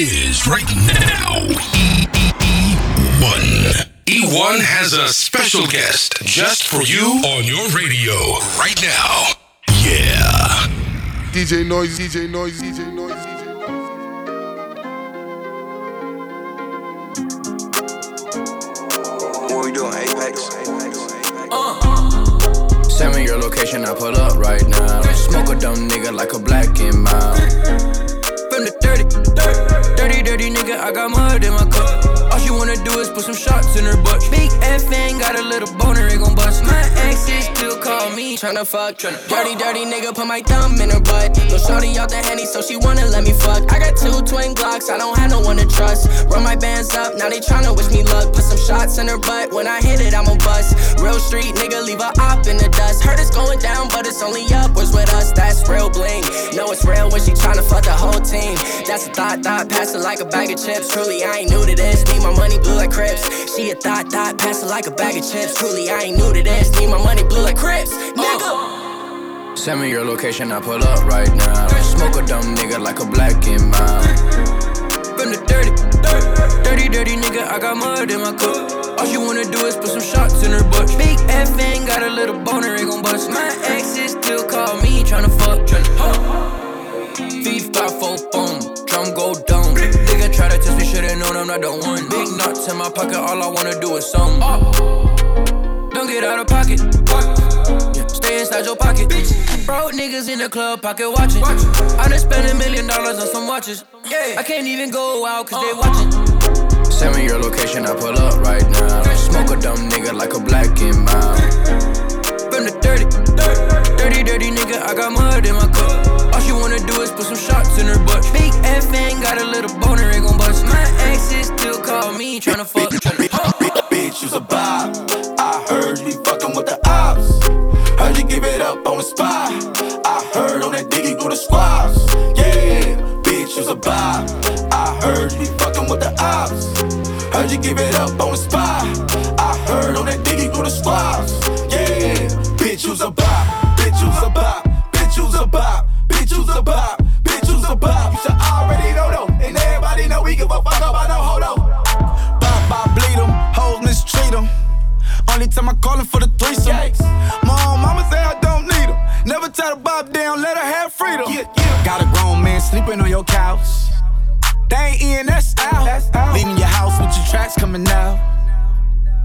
it is right now. E1. E1 has a special guest just for you on your radio right now. Yeah. DJ Noise, DJ Noise, DJ Noise, DJ Noise. What we doing, Apex? Uh-huh. Send me your location, I pull up right now. Smoke a dumb nigga like a black and mild. From the dirty, dirty, dirty dirty nigga, I got mud in my cup. All she wanna do is put some shots in her butt. Big F ain't got a little boner, it gon' bust. My exes still call me, tryna fuck. Dirty, dirty nigga, put my thumb in her butt. Little shorty out the henny, so she wanna let me fuck. I got two twin Glocks, I don't have no one to trust. Run my bands up, now they tryna wish me luck. Put some shots in her butt, when I hit it, I'ma bust. Real street nigga, leave a op in the dust. Heard it's going down, but it's only upwards with us. That's real bling. Know it's real when she tryna fuck the whole team. That's a thought, thought, pass it like a bag of chips. Truly, I ain't new to this. Need my money blue like Crips. She a thought, thought, pass it like a bag of chips. Truly, I ain't new to this. Need my money blue like Crips. Nigga. Send me your location, I pull up right now. Smoke a dumb nigga like a black and mild. From the dirty, dirty, dirty nigga, I got mud in my cup. All she wanna do is put some shots in her butt. Big F ain't got a little boner, it gon' bust. My exes still call me, tryna fuck, tryna fuck. Thief got four boom, drum go down. Nigga try to test me, should've known I'm not the one. Big nuts in my pocket, all I wanna do is some. Don't get out of pocket. Stay inside your pocket. Broke niggas in the club, pocket watching. I done spent a million dollars on some watches. I can't even go out cause they watching. Send me your location, I pull up right now. Smoke a dumb nigga like a black and mild. From the dirty, dirty, dirty nigga, I got mud in my cup. All she wanna do is put some shots in her butt. Big F ain't got a little boner, it gon' bust. My exes still call me, tryna fuck, tryna fuck. Bitch, you's a vibe. I heard you fucking with the ops. Heard you give it up on the spot. I heard on that diggy through the squads. Yeah, bitch, you's a vibe. I heard you fucking with the ops. Heard you give it up on the spot. I heard on that diggy through the squads. Yeah, bitch, you's a vibe. Bitch, you's a vibe. Bitch, you's a vibe. A vibe. Bitch, you's a vibe. You should already know though, and everybody know we give a fuck about no hold on. Bop, bop, bleed them, hoes mistreat them. Only time I call him for the threesome. Mom, mama say I don't need him. Never tell the bob down, let her have freedom. Got a grown man sleeping on your couch. They ain't in, that's out. Leaving your house with your tracks coming out.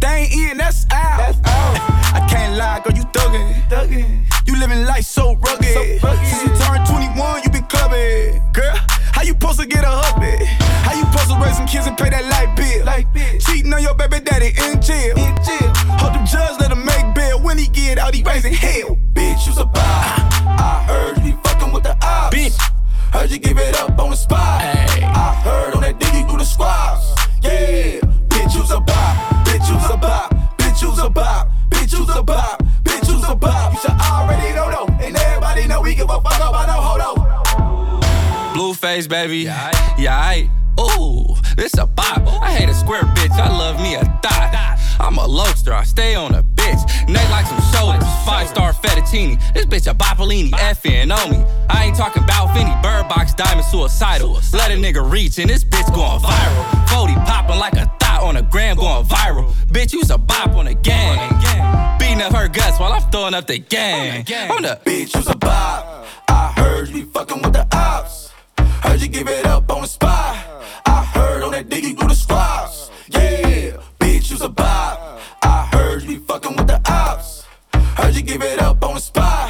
They ain't in, that's out. I can't lie, girl, you thuggin'. You living life so rugged. Since you turned 21, you been clubbing. Girl, how you supposed to get a hubby? How you supposed to raise some kids and pay that light bill? Cheating on your baby daddy in jail. Hope the judge let him make bail. When he get out, he raising hell. Bitch, you's a vibe. I heard you be fucking with the ops. Bitch. Heard you give it up on the spot. I heard on that diggy through the squads. Yeah, bitch, you's a vibe. Bitch, you's a vibe. Bitch, you's a vibe. Bitch, you's a vibe. Bitch, you's a vibe. You should already know though. And everybody know we give a fuck about no hold on. Blueface, baby. Yeah, I. Ooh, this a bop. I hate a square bitch. I love me a thot. I'm a lobster. I stay on a bitch. Neck like some shoulders. Five star fettuccine. This bitch a Boppolini. Effing on me. I ain't talking about Finny. Bird box diamond suicidal. Let a nigga reach and this bitch going viral. 40 popping like a on a gram going viral. Bitch, you's a bop on a gang. Beating up her guts while I'm throwing up the gang. On the Bitch, you's a vibe. I heard you be fucking with the ops. Heard you give it up on the spot. I heard on that diggy through the squads. Yeah, bitch, you's a vibe. I heard you be fucking with the ops. Heard you give it up on the spot.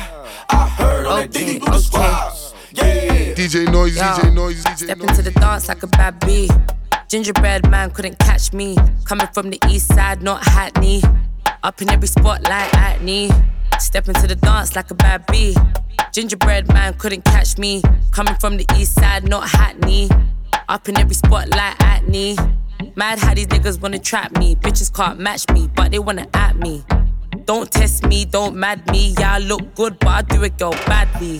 I heard on that diggy through the squads. Yeah. DJ Noise, Yo, DJ Noise, DJ Step Noise. into the dance like a bad bee. Gingerbread man couldn't catch me. Coming from the east side, not Hackney. Up in every spot like Hackney. Step into the dance like a bad bee. Gingerbread man couldn't catch me. Coming from the east side, not Hackney. Up in every spot like Hackney. Mad how these niggas wanna trap me. Bitches can't match me, but they wanna at me. Don't test me, don't mad me. Yeah, I look good, but I do it, girl, badly.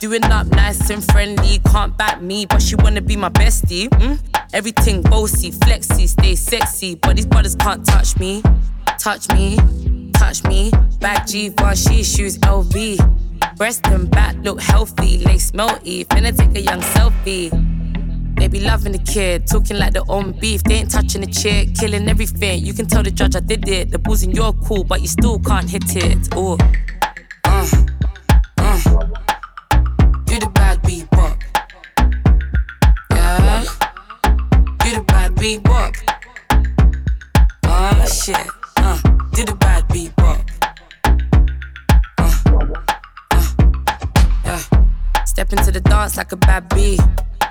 Doing up nice and friendly, can't back me, but she wanna be my bestie. Mm? Everything bossy, flexy, stay sexy, but these brothers can't touch me. Touch me, touch me. Back G1, she shoes LV. Breast and back look healthy, lace melty. Finna take a young selfie. Be loving the kid. Talking like their own beef. They ain't touching the chick, killing everything. You can tell the judge I did it. The ball's in your cool, but you still can't hit it. Oh. Like a bad bee.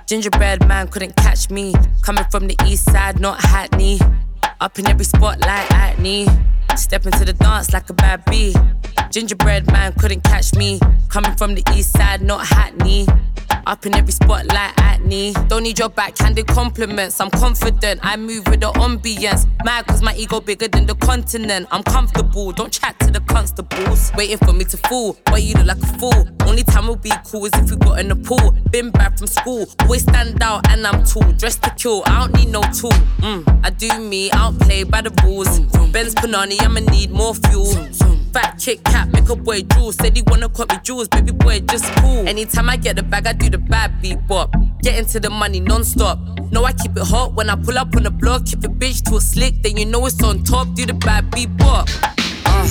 Gingerbread man couldn't catch me. Coming from the east side, not Hackney. Up in every spotlight, acne. Step into the dance like a bad bee. Gingerbread man couldn't catch me. Coming from the east side, not Hackney. Up in every spotlight, acne. Don't need your backhanded compliments. I'm confident. I move with the ambience. Mad cause my ego bigger than the continent. I'm comfortable. Don't chat to the constables. Waiting for me to fall, but you look like a fool. Only time we'll be cool is if we got in the pool. Been back from school, always stand out and I'm tall. Dressed to kill, I don't need no tool. Mm, I do me, I don't play by the rules. Benz Panani, I'ma need more fuel. Fat Kit Kat, make a boy drool. Said he wanna cut me jewels, baby boy, just cool. Anytime I get the bag, I do the bad beat bop. Get into the money non-stop. No, I keep it hot when I pull up on the block. Keep the bitch to a slick, then you know it's on top. Do the bad beat bop. Uh, uh.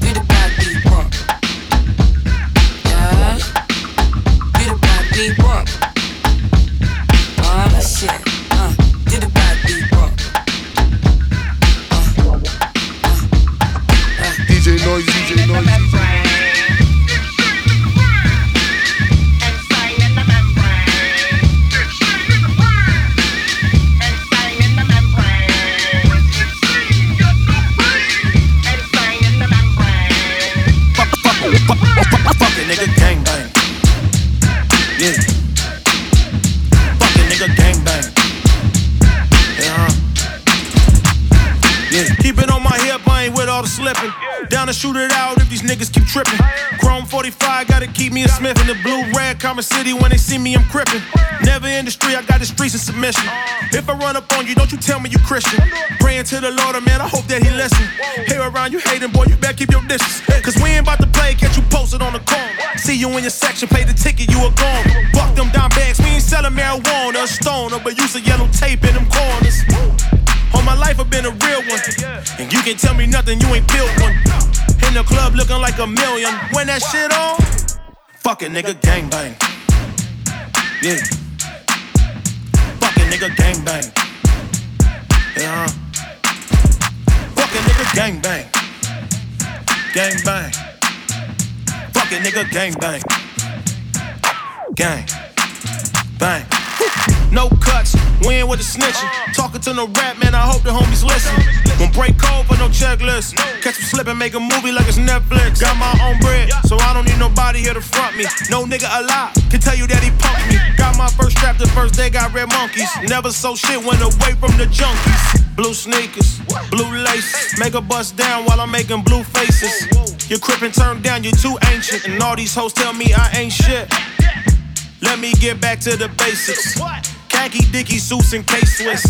Beat tripping. Chrome 45, gotta keep me a Smith in the blue red Commerce City. When they see me, I'm crippin'. Never in the street, I got the streets in submission. If I run up on you, don't you tell me you Christian. Praying to the Lord, man, I hope that he listen. Here around you hating, boy, you better keep your distance. Cause we ain't about to play, catch you posted on the corner. See you in your section, pay the ticket, you a gone. Fuck them down bags, we ain't selling marijuana, a stoner, but use a yellow tape in them corners. All my life I've been a real one. And you can tell me nothing, you ain't built one. In the club looking like a million. When that shit on, fuck a nigga gangbang. Yeah. Fuck a nigga gangbang. Yeah. Fuck a nigga gangbang. Gangbang. Fuck a nigga gangbang. Gang. Bang. No cuts, we ain't with the snitching. Talking to no rap, man, I hope the homies listen. Won't break code for no checklist. Catch me slipping, make a movie like it's Netflix. Got my own bread, so I don't need nobody here to front me. No nigga alive can tell you that he punked me. Got my first trap the first day, got red monkeys. Never so shit, went away from the junkies. Blue sneakers, blue laces. Make a bust down while I'm making blue faces. You're crippin' turned down, you're too ancient. And all these hoes tell me I ain't shit. Let me get back to the basics. Khaki dicky suits and K Swiss.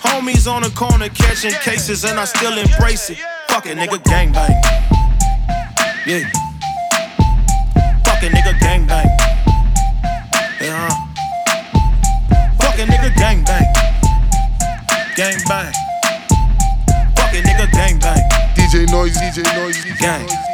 Homies on the corner catching cases, and I still embrace it. Fuck a nigga gangbang. Yeah. Fuck a nigga gangbang. Yeah. Uh. Fuck a nigga gangbang. Gangbang. Fuck a nigga gangbang. DJ Noise, DJ Noise, DJ Gang. Noise.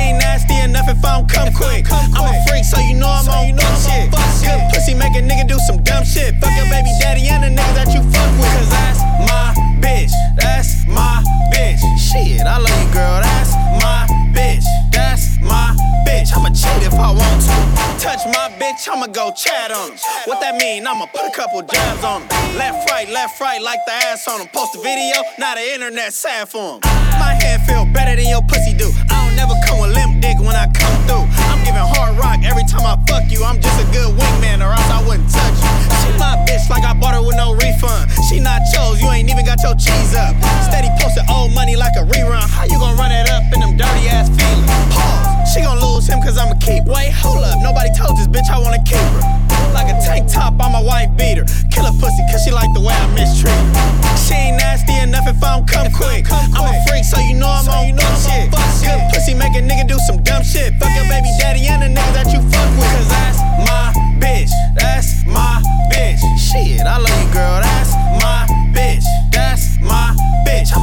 Ain't nasty enough if I don't come quick. I'm a freak, so you know I'm on fuck shit. Good pussy make a nigga do some dumb shit. Fuck your baby daddy and the niggas that you fuck with. Cause that's my bitch. That's my bitch. Shit, I love you, girl. That's my bitch. That's my bitch. I'ma cheat if I want to. Touch my bitch, I'ma go chat on 'em. What that mean? I'ma put a couple jabs on 'em. Left, right, left, right, like the ass on 'em. Post a video, now the internet sad for for 'em. Ah. My head feel better than your pussy do. You. I'm just a good wingman, or else I wouldn't touch you. She my bitch like I bought her with no refund. She not chose, you ain't even got your cheese up. Steady posting old money like a rerun. How you gonna run it cause I'ma keep. Wait, hold up, nobody told this bitch I wanna keep her. Like a tank top, I'm a white beater. Kill a pussy cause she like the way I mistreat. She ain't nasty enough if I don't come quick. I'm a freak, so you know I'm so on you know I'm shit. On fuck Good pussy make a nigga do some dumb shit. Fuck your baby daddy and the nigga that you fuck with. Cause that's my bitch. That's my bitch. Shit, I love you, girl. That's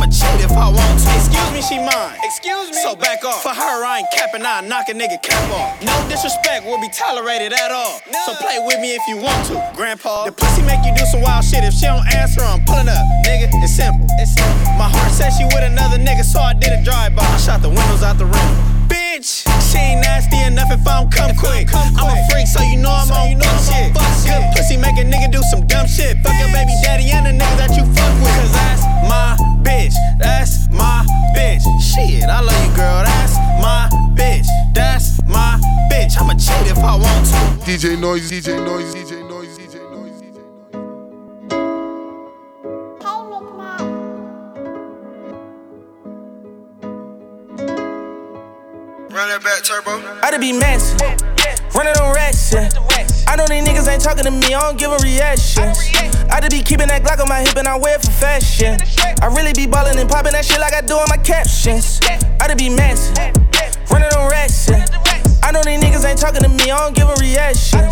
Cheat if I want to. Excuse me, she mine. Excuse me. So back off. For her, I ain't capping, I knock a nigga cap off. No disrespect will be tolerated at all. No. So play with me if you want to, grandpa. The pussy make you do some wild shit. If she don't answer, I'm pulling up. Nigga, it's simple. It's simple. My heart says she with another nigga, so I did a drive-by. I shot the windows out the room. Bitch, she ain't nasty enough if I don't come quick. I'm a freak, so you know I'm on you know shit. Good pussy make a nigga do some dumb shit. Fuck your baby daddy and the nigga that you fuck with. Cause that's my bitch. That's my bitch. Shit, I love you, girl. That's my bitch. That's my bitch. I'ma cheat if I want to. DJ Noise, DJ Noise, DJ Noise, DJ that back, turbo. I to be messy, running on racks, yeah. I know these niggas ain't talking to me, I don't give a reaction. I to be keeping that Glock on my hip and I wear it for fashion. I really be ballin' and poppin' that shit like I do on my captions. I to be messy, running on racks, yeah. I know these niggas ain't talking to me, I don't give a reaction.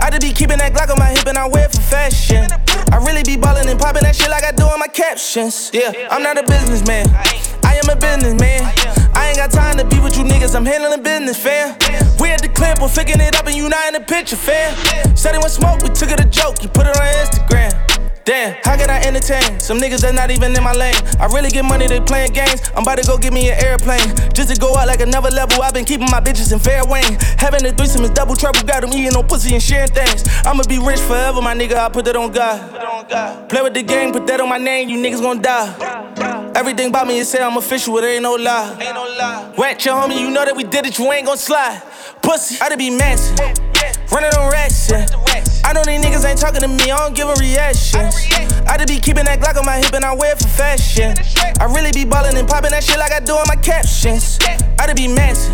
I to be keeping that Glock on my hip and I wear it for fashion. I really be ballin' and poppin' that shit like I do on my captions. Yeah, I'm not a businessman, I am a businessman. I ain't got time to be with you niggas, I'm handling business, fam. We at the clip, we're flicking it up and you not in the picture, fam. Said it was smoke, we took it a joke, you put it on Instagram. Damn, how can I entertain some niggas that not even in my lane? I really get money, they playing games. I'm about to go get me an airplane just to go out like another level. I've been keeping my bitches in fair wayne. Having a threesome is double trouble. Got them eating no pussy and sharing things. I'ma be rich forever, my nigga. I put that on God. Play with the game, put that on my name. You niggas gon' die. Everything about me is say I'm official, it ain't no lie. Ain't no lie. Wet your homie, you know that we did it, you ain't gon' slide. Pussy, I to be messy. Running on racks, yeah. I know these niggas ain't talking to me, I don't give a reaction. I to be keeping that Glock on my hip and I wear it for fashion. I really be ballin' and popping that shit like I do on my captions. I to be messy.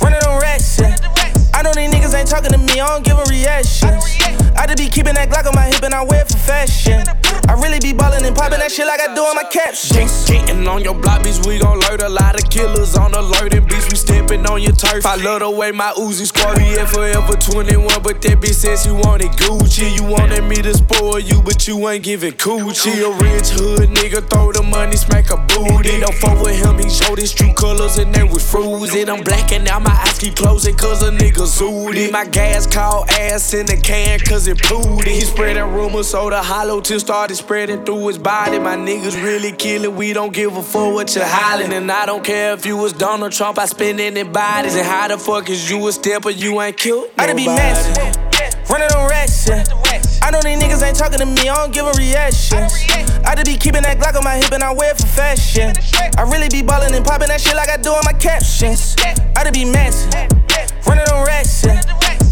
Running on racks, yeah. I know these niggas ain't talking to me, I don't give a reaction. I to be keeping that Glock on my hip and I wear it for fashion. I really be ballin' and popping that shit like I do on my captions. Cheating on your block, bitch, we gon' alert a lot of killers on alert and bitch, we stepping on your turf. I love the way my Uzi squad be at forever 21, but that bitch says you wanted Gucci. You wanted me to spoil you, but you ain't giving coochie. A rich hood nigga, throw the money, smack a booty. Don't fuck with him, he showed his true colors and they was frozen. I'm blacking out, my eyes keep closing cause a nigga zooted. My gas called ass in the can cause it pooted. He spreading rumors, so the hollow tip started spreading through his body. My niggas really killing, we don't give a fuck what you're hollering. And I don't care if you was Donald Trump, I spend any bodies. And how the fuck is you a step stepper, you ain't killed? I to be nobody. messy. Running on racks, yeah. I know these niggas ain't talking to me, I don't give a reaction. I to be keeping that Glock on my hip and I wear it for fashion. I really be ballin' and popping that shit like I do on my captions. I to be messy. Running on racks, yeah.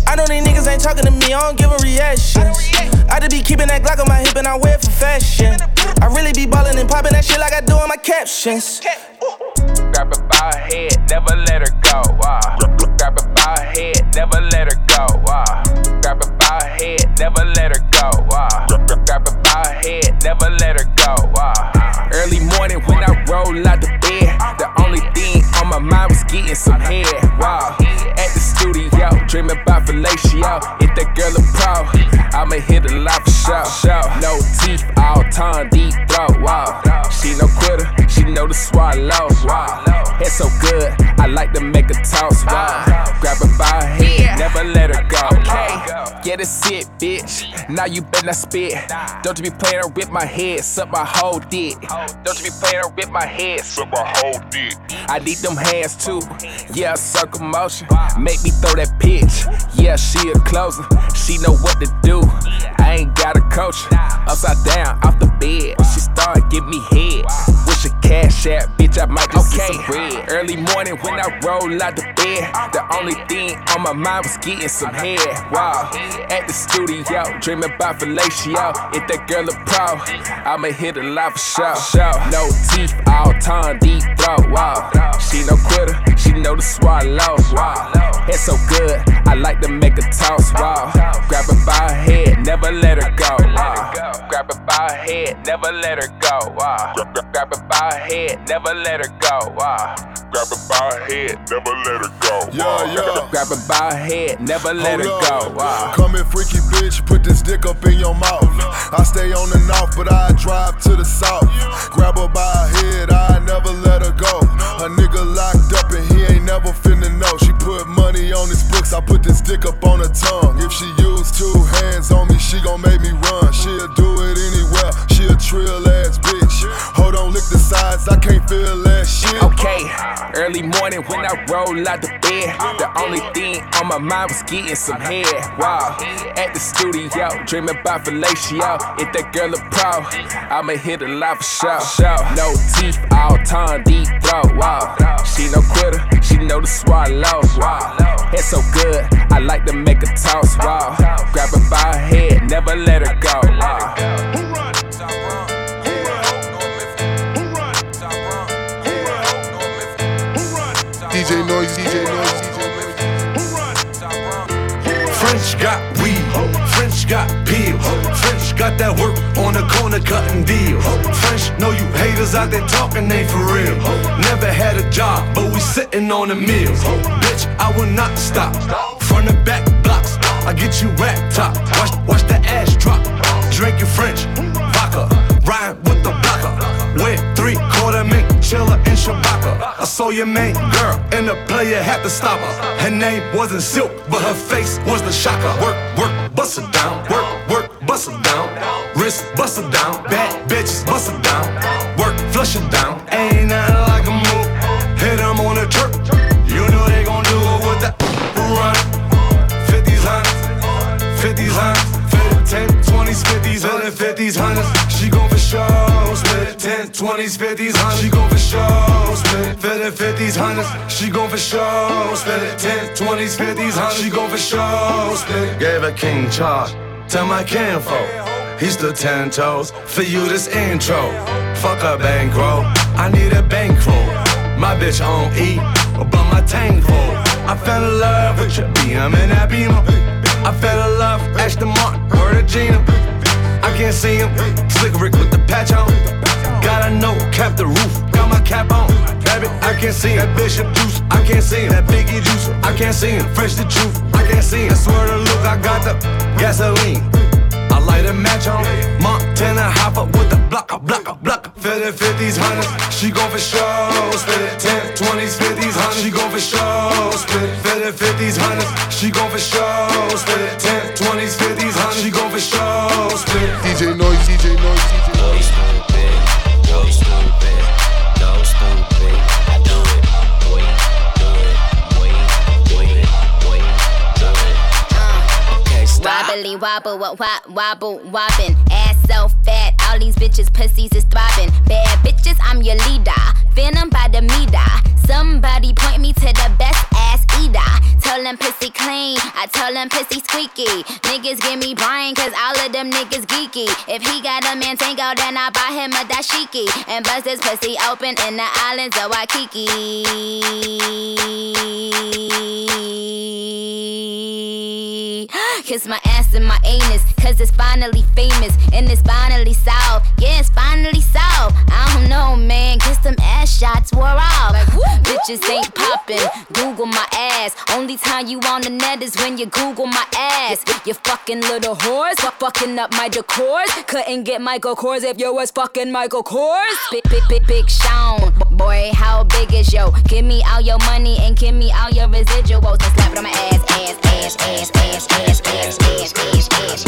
I know these niggas ain't talking to me, I don't give a reaction. I to be keeping that Glock on my hip and I wear it for fashion. I really be ballin' and popping that shit like I do on my captions. Grab her by her head, never let her go. Ah. Grab her by her head, never let her go. Ah. Grab her by her head, never let her go. Ah. Grab her by her head, never let her go. Ah. Early morning when I roll out the bed, the only thing on my mind was getting some head. Wow. At the studio, dreaming about fellatio. If that girl a pro, I'ma hit a lot for sure. Show. No teeth, all tongue, deep throat. Wow. She no quitter, she know to swallow. Wow. It's so good, I like to make a toss. Wow. Grab her by her head, never let her go. Okay. Yeah, that's it, bitch. Now you better not spit. Don't you be playing with my head, suck my whole dick. Don't you be playing with my head, suck my whole dick. I need them hands too. Yeah, circle motion. Make me throw that pitch. Yeah, she a closer. She know what to do. I ain't got a coach. Upside down, off the bed. She started give me head. Wish a cash app, bitch. I might just okay. some bread. Early morning when I roll out the bed. The only thing on my mind was getting some head. Wow. At the studio, dreaming about fellatio. If that girl a pro, I'ma hit a for sure. No teeth, all tongue, deep throat. Wow. She no quitter, she know to swallow. Wow. It's so good, I like to make a toss. Wow. Grab her by her head, never let her go. Wow. Grab her by her head, never let her go. Uh. Grab her by her head, never let her go. Uh. Grab her by her head, never let her go. Yeah, yeah. Grab her by her head, never let her Hold go. up. Uh. Come freaky bitch, put this dick up in your mouth. I stay on the north, but I drive to the south. Grab her by her head, I never let her go. A nigga locked up and he ain't never finna know. She put money on his books, I put this dick up on her tongue. If she use two hands on me, she gon' make me run. She'll do it anywhere, she a trill ass bitch. Hold on, lick the sides, I can't feel that shit. Okay, early morning when I roll out the bed, the only thing on my mind was getting some head. Wow, at the studio, dreaming about fellatio. If that girl a pro, I'ma hit a live for sure. No teeth, all tongue, deep throat. Wow, she no quitter, she know to swallow. Wow, it's so good, I like to make a toss. Wow, grab her by her head, never let her go. Wow. DJ Noise, DJ Noise, French got weed, French got pills, French got that work on the corner cutting deals. French know you haters out there talking ain't for real. Never had a job, but we sitting on the meals. Bitch, I will not stop. Front and back blocks, I get you rap top. Watch, watch the ass drop. Drinking French, vodka, ride with the blocker. Wear three quarter mink, chiller in Shabaka. I saw your main girl, and the player had to stop her. Her name wasn't Silk, but her face was the shocker. Work, work, bust down. Work, work, bust down. Wrist, bust down. Bad bitches, bust down. Work, flush down. Ain't nothing like a move. Hit 'em on the jerk. 10, 20s, 50s, hundreds. She gon' for sure split it. 50, 50s, hundreds. She gon' for sure split it. 10, 20s, 50s, hundreds. She gon' for sure split it. Gave a king charge. Tell my kinfolk. He's still ten toes for you this intro. Fuck a bankroll. I need a bankroll. My bitch on E, but my tank full. I fell in love with your BM and that Beamer. I fell in love, Aston Martin, word of Gina. I can't see him, slick Rick with the patch on. Got a note, cap the roof, got my cap on. Baby, I can't see him. That Bishop Juice, I can't see him. That Biggie Juice, I can't see him. Fresh the truth, I can't see him. I swear to look, I got the gasoline. I light a match on Montana hopper with the blocker, blocker, blocker. 50, 50s, hundreds, she gon' for sure spit it. 10, 20s, 50s, hundreds, she gon' for sure spit it. 50, 50s, hundreds, she gon' for sure spit it. 10, 20s, 50s, hundreds, she gon' for sure spit it. DJ Noise, DJ Noise, DJ Noise. Wobbly wobble, what wop, wobble, wobbin'. Ass so fat, all these bitches pussies is throbbing. Bad bitches, I'm your leader. Venom by the meter. Somebody point me to the best ass eater. Tell them pussy clean, I tell them pussy squeaky. Niggas give me Brian, cause all of them niggas geeky. If he got a man tango, then I buy him a dashiki. And bust his pussy open in the islands of Waikiki. Kiss my ass and my anus, cause it's finally famous. And it's finally solved. Yeah, it's finally solved. I don't know, man. Kiss them ass shots wore off. Bitches ain't popping. Google my ass. Only time you on the net is when you Google my ass. You fucking little whores. Fuck fucking up my decors. Couldn't get Michael Kors if you was fucking Michael Kors. Big, big, big, big Sean. Boy, how big is yo? Give me all your money and give me all your residuals. And slap it on my ass, ass, ass, ass, ass, ass, ass, ass, ass, ass,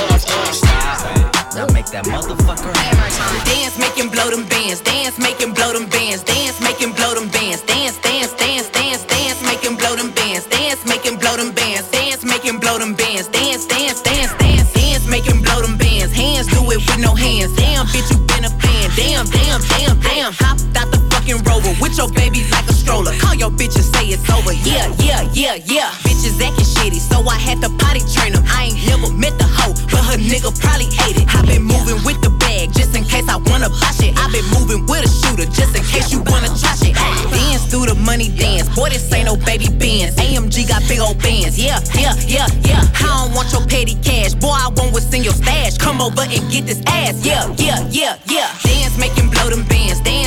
ass, ass, ass, Now make that motherfucker Dance, make him blow them bands. Dance, make him blow them bands. Dance, make him blow them bands. Dance, dance, dance, dance, dance, make him blow them bands. Dance, make him blow them bands. Dance, make him blow them bands. Dance, dance, dance, dance, dance, make him blow them bands. Hands do it with no hands. Damn, bitch, you been a fan. Damn, damn, damn, damn. Hopped out the fucking rover with your baby like a stroller. Call your bitch and say it's over. Yeah, yeah, yeah, yeah. Bitches acting shitty, so I had to potty train them. I ain't never met the hoe, but her nigga probably ate it. Just in case you wanna try shit. Dance through the money dance. Boy, this ain't no baby bands. AMG got big old bands. Yeah, yeah, yeah, yeah. I don't want your petty cash. Boy, I want what's in your stash. Come over and get this ass. Yeah, yeah, yeah, yeah. Dance, making blow them bands. Dance,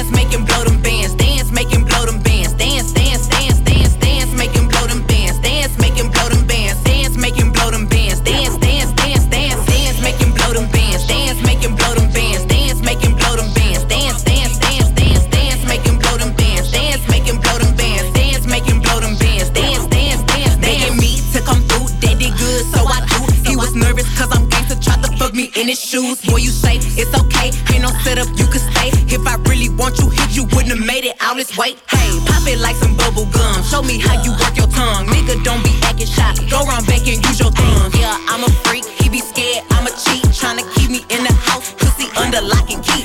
shoes. Boy, you say it's okay, ain't no setup, you can stay. If I really want you, hit you wouldn't have made it out this way. Hey, pop it like some bubble gum. Show me how you work your tongue. Nigga, don't be acting shy. Go around back and use your thumb. Yeah, I'm a freak, he be scared, I'm a cheat. Tryna keep me in the house, pussy under lock and key.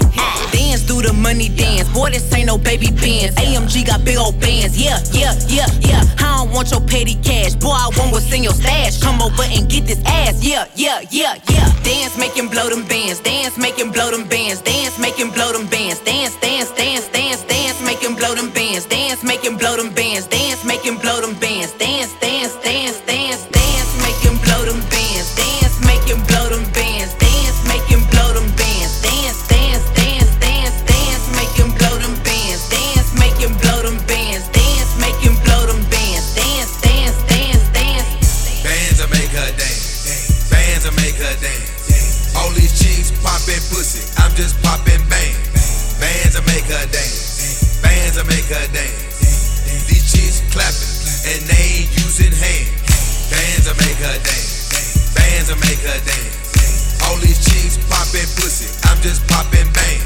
Dance through the money dance. Boy, this ain't no baby bands. AMG got big old bands. Yeah, yeah, yeah, yeah. I don't want your petty cash. Boy, I want what's in your stash. Come over and get this ass. Yeah, yeah, yeah, yeah. Dance, making blow them bands. Dance, making blow them bands. Dance, making blow them bands. Dance, dance, dance, dance, dance, making blow them bands. Dance, making blow them bands. Dance, making blow them dance. Bands will make her dance. These chicks clapping and they ain't using hands. Bands will make her dance. Bands will make her dance. All these chicks popping pussy. I'm just popping bang.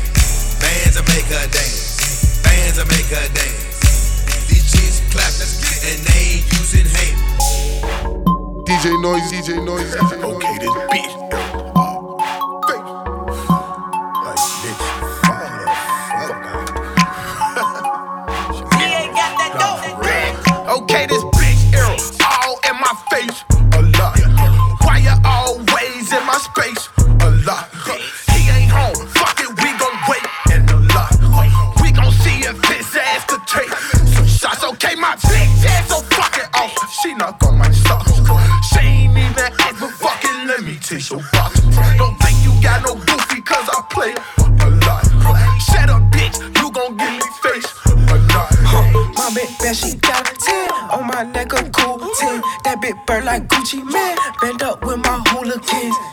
Bands will make her dance. Bands will make her dance. These chicks clapping and they ain't using hands. DJ Noise, DJ Noise, DJ Noise. Okay, this bitch. Box. Don't think you got no goofy, cause I play a lot. Shut up, bitch. You gon' give me face. A lot. Huh. My big bad, she got a 10 on my neck, a cool 10. That big bird like Gucci Mane. Bend up with my hooligans. Ear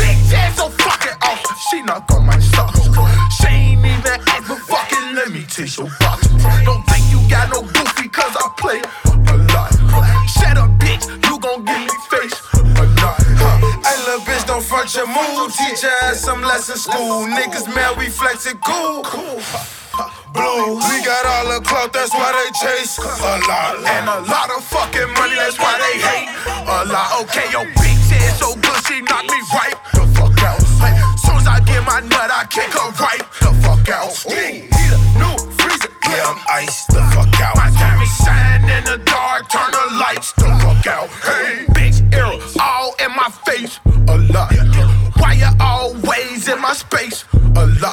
bitch ass so fucking off. Oh. She knock on my socks. She ain't even ask, but fucking let me taste your box. Don't think you got no goofy, cause I play a lot. Shut up, bitch. You gon' give me face. A lot. Hey, little bitch, don't front your mood. Teach your ass some lessons school. Niggas mad, we flexing cool. Blue, we got all the clout, that's why they chase a lot. And a lot of fucking money, that's why they hate a lot. Okay, yo, bitch soon as I get my nut, I kick her right the fuck out. Oh, oh. Need a new freezer, Yeah, I'm iced the fuck out. my diamond shine in the dark, turn the lights the fuck out. Hey, bitch, arrow all in my face, a lot. Why you always in my space, a lot.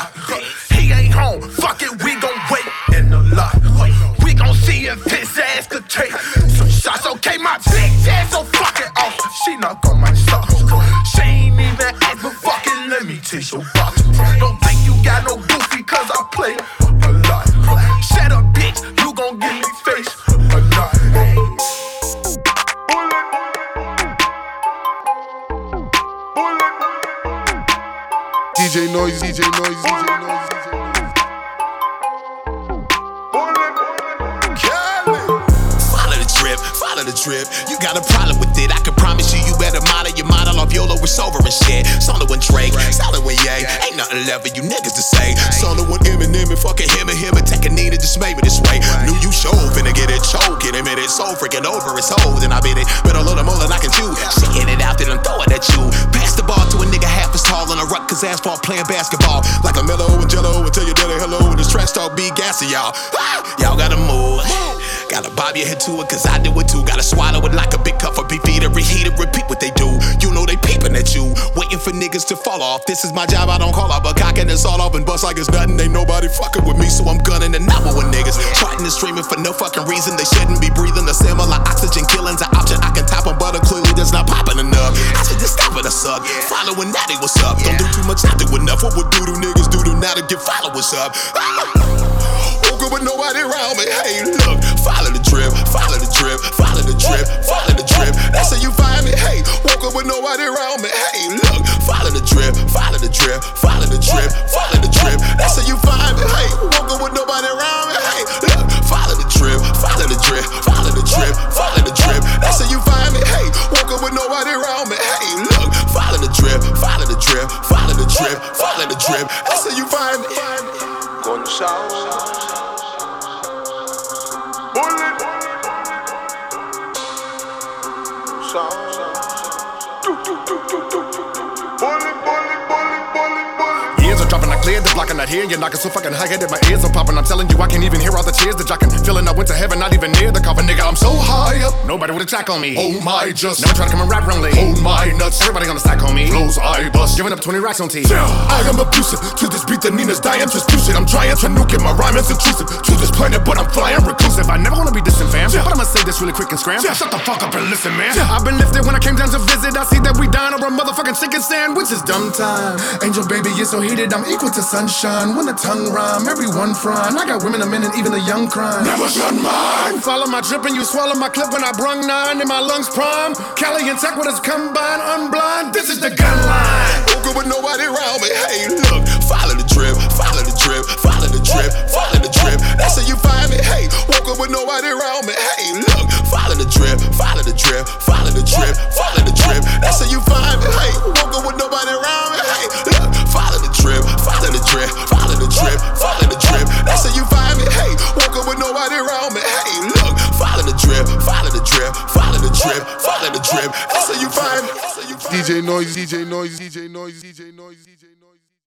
Cause asphalt playing basketball. Like a mellow and jello and tell your daddy hello. And this trash talk be gassy, y'all. Ah, y'all gotta move. Gotta bob your head to it, cause I do it too. Gotta swallow it like a big cup of beef eater. Reheat it, repeat what they do. You know they peeping at you, waiting for niggas to fall off. This is my job, I don't call off, but cocking this all off and bust like it's nothing. Ain't nobody fucking with me, so I'm gunning and not with niggas. Charting and streaming for no fucking reason. They shouldn't be breathing. The similar oxygen killing's an option. I can top them, but clearly that's not popping enough. I should just stop it, I suck. Following that, Natty, what's up? Don't do too much, not do enough. What would do to niggas do to now to get followers up? Woke up with nobody around me. Hey, look, follow the drip, follow the drip, follow the drip, follow the drip. That's how you find me. Hey, woke up with nobody around me. Hey, look, follow the drip, follow the drip, follow the drip, follow the drip. That's how you find me. Hey, cleared the block and not here. You're knocking so fucking high headed, my ears are popping. I'm telling you, I can't even hear all the tears that jocking. Feeling I went to heaven, not even near the coffin, nigga. I'm so high up, nobody would attack on me. Oh my, just Never try to come and rap wrongly. Oh my nuts. Everybody gonna stack on me. Flows I bust. Giving up 20 racks on T. Yeah, I am abusive to this beat that Nina's dying, transfusive. I'm trying to nuke it, my rhyme is intrusive to this planet, but I'm flying reclusive. I never wanna be distant, fam. But I'ma say this really quick and scram. Yeah, shut the fuck up and listen, man. Yeah, I've been lifted when I came down to visit. I see that we dying over a motherfucking chicken sandwich. It's dumb time. Angel baby, you're so heated, I'm equal to sunshine. When the tongue rhyme, everyone frying. I got women a and even the young crying. Never shut mine. Follow my drip and you swallow my clip when I brung nine in my lungs prime. Cali and Tech with us combined, unblind. This is the gun line. With nobody around me. Hey, look, follow the drip, follow the drip, follow the drip, follow the drip. That's how you find me. Hey, woke up with nobody around me. Hey, look, follow the drip, follow the drip, follow the drip, follow the drip. That's how you find me. Hey, woke up with nobody around me. Hey, look, follow the drip, follow the drip, follow the drip, follow the drip. That's how you find me. Hey, woke up with nobody around me. Hey, look, follow the drip, follow the drip, follow the drip, follow the drip. That's how you find me. DJ Noise, DJ Noise, DJ Noise, DJ Noise.